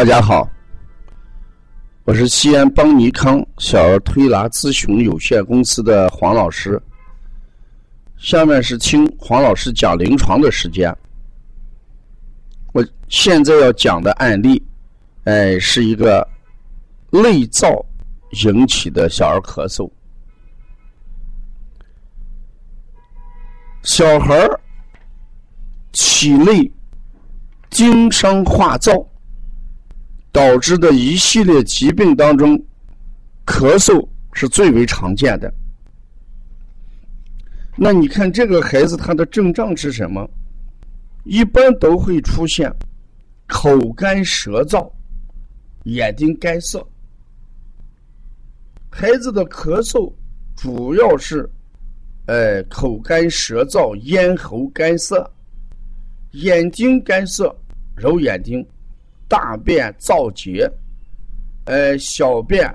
大家好，我是西安邦尼康小儿推拿咨询有限公司的黄老师。下面是听黄老师讲临床的时间。我现在要讲的案例，哎，是一个内燥引起的小儿咳嗽。小孩儿体内经伤化燥。导致的一系列疾病当中，咳嗽是最为常见的。那你看这个孩子他的症状是什么？一般都会出现口干舌燥、眼睛干涩。孩子的咳嗽主要是，呃，口干舌燥、咽喉干涩、眼睛干涩，揉眼睛。大便燥结，呃，小便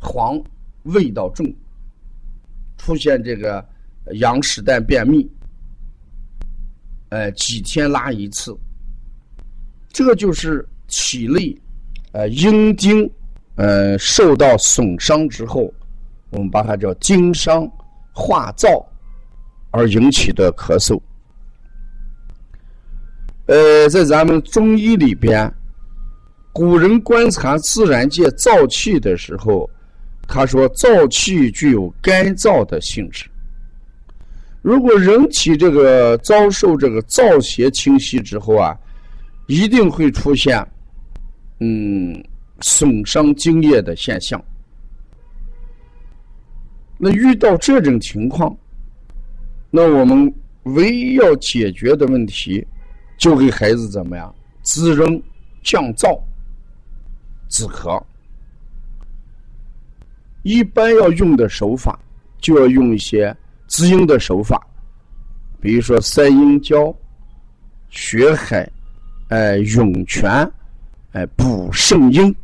黄，味道重，出现这个羊屎蛋便秘，呃，几天拉一次，这就是体内呃阴经呃受到损伤之后，我们把它叫经伤化燥而引起的咳嗽。呃，在咱们中医里边。古人观察自然界燥气的时候，他说燥气具有干燥的性质。如果人体这个遭受这个燥邪侵袭之后啊，一定会出现嗯损伤津液的现象。那遇到这种情况，那我们唯一要解决的问题，就给孩子怎么样滋润降燥。止咳，一般要用的手法，就要用一些滋阴的手法，比如说三阴交、血海、哎涌泉、哎补肾阴，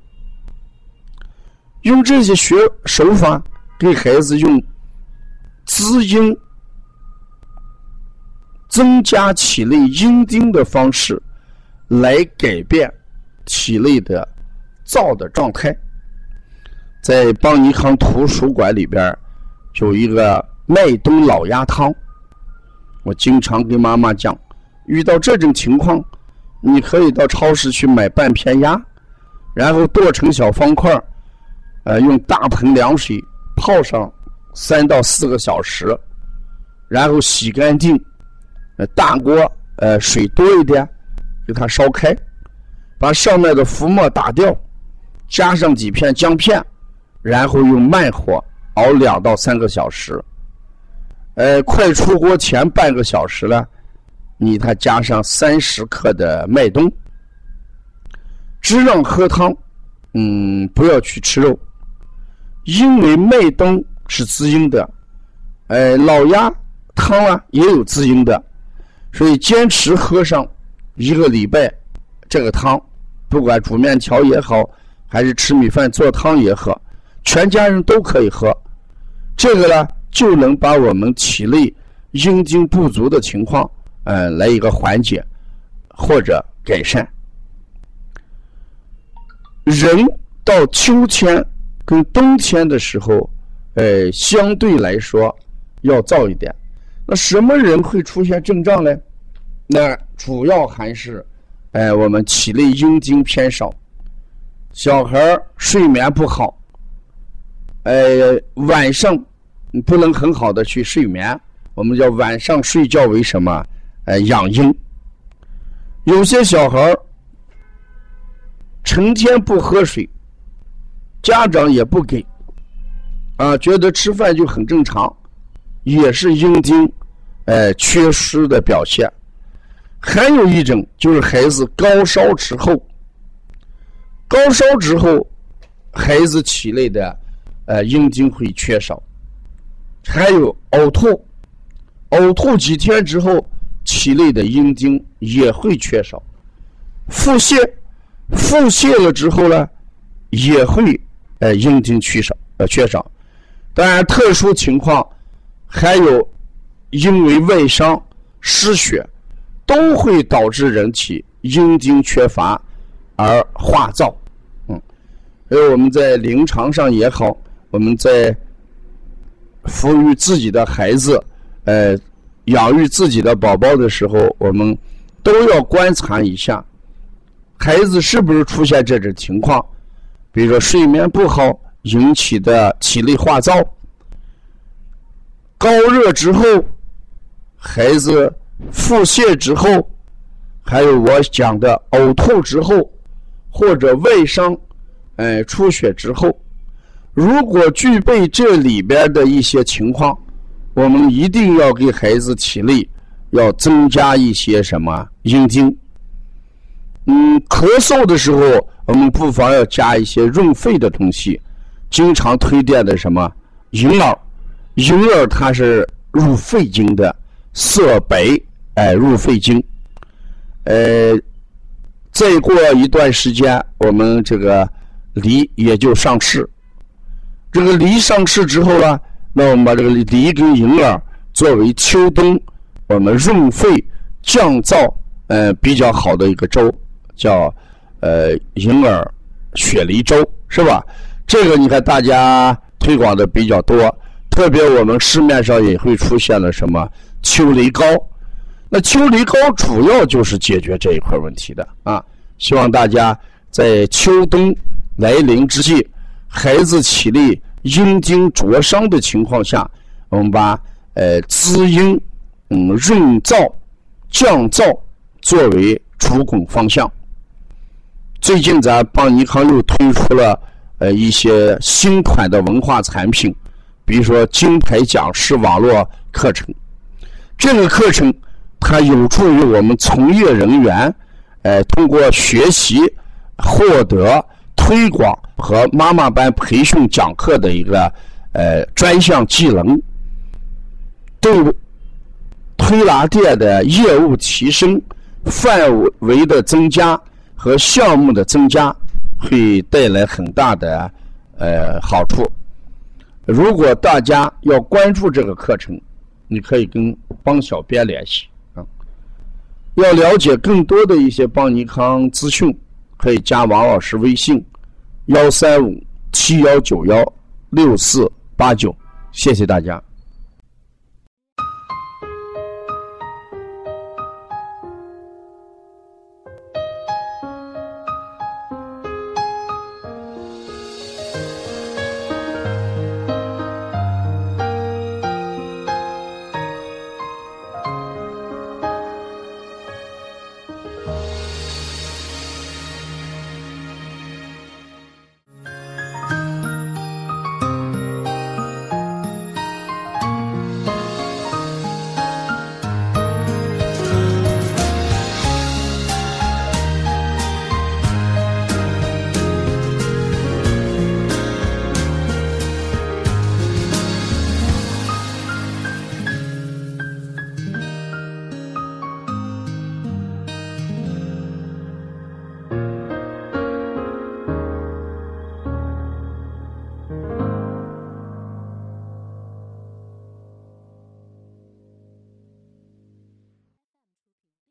用这些学手法给孩子用滋阴、增加体内阴经的方式，来改变体内的。燥的状态，在邦尼康图书馆里边有一个麦冬老鸭汤。我经常跟妈妈讲，遇到这种情况，你可以到超市去买半片鸭，然后剁成小方块呃，用大盆凉水泡上三到四个小时，然后洗干净，呃，大锅呃水多一点，给它烧开，把上面的浮沫打掉。加上几片姜片，然后用慢火熬两到三个小时。呃，快出锅前半个小时呢，你它加上三十克的麦冬。只让喝汤，嗯，不要去吃肉，因为麦冬是滋阴的，呃，老鸭汤啊也有滋阴的，所以坚持喝上一个礼拜这个汤，不管煮面条也好。还是吃米饭做汤也喝，全家人都可以喝，这个呢就能把我们体内阴精不足的情况，呃，来一个缓解或者改善。人到秋天跟冬天的时候，呃，相对来说要燥一点。那什么人会出现症状呢？那主要还是，哎，我们体内阴精偏少。小孩睡眠不好，呃，晚上不能很好的去睡眠，我们叫晚上睡觉为什么？呃，养阴。有些小孩成天不喝水，家长也不给，啊，觉得吃饭就很正常，也是阴精，呃，缺失的表现。还有一种就是孩子高烧之后。高烧之后，孩子体内的呃阴精会缺少，还有呕吐，呕吐几天之后，体内的阴精也会缺少，腹泻，腹泻了之后呢，也会呃阴精缺少呃缺少，当然特殊情况还有因为外伤失血，都会导致人体阴精缺乏。而化燥，还有我们在临床上也好，我们在抚育自己的孩子，呃，养育自己的宝宝的时候，我们都要观察一下，孩子是不是出现这种情况，比如说睡眠不好引起的体内化燥，高热之后，孩子腹泻之后，还有我讲的呕吐之后，或者外伤，哎，出血之后。如果具备这里边的一些情况，我们一定要给孩子体内要增加一些什么阴精。嗯，咳嗽的时候，我们不妨要加一些润肺的东西。经常推荐的什么银耳，银耳它是入肺经的，色白，哎，入肺经。呃，再过一段时间，我们这个梨也就上市。这个梨上市之后呢，那我们把这个梨跟银耳作为秋冬我们润肺降燥呃比较好的一个粥，叫呃银耳雪梨粥，是吧？这个你看大家推广的比较多，特别我们市面上也会出现了什么秋梨膏，那秋梨膏主要就是解决这一块问题的啊。希望大家在秋冬来临之际。孩子体内阴经灼伤的情况下，我们把呃滋阴、嗯润燥、降燥作为主攻方向。最近咱邦尼康又推出了呃一些新款的文化产品，比如说金牌讲师网络课程。这个课程它有助于我们从业人员，呃通过学习获得。推广和妈妈班培训讲课的一个呃专项技能，对推拿店的业务提升、范围的增加和项目的增加，会带来很大的呃好处。如果大家要关注这个课程，你可以跟帮小编联系。要了解更多的一些邦尼康资讯，可以加王老师微信。幺三五七幺九幺六四八九，谢谢大家。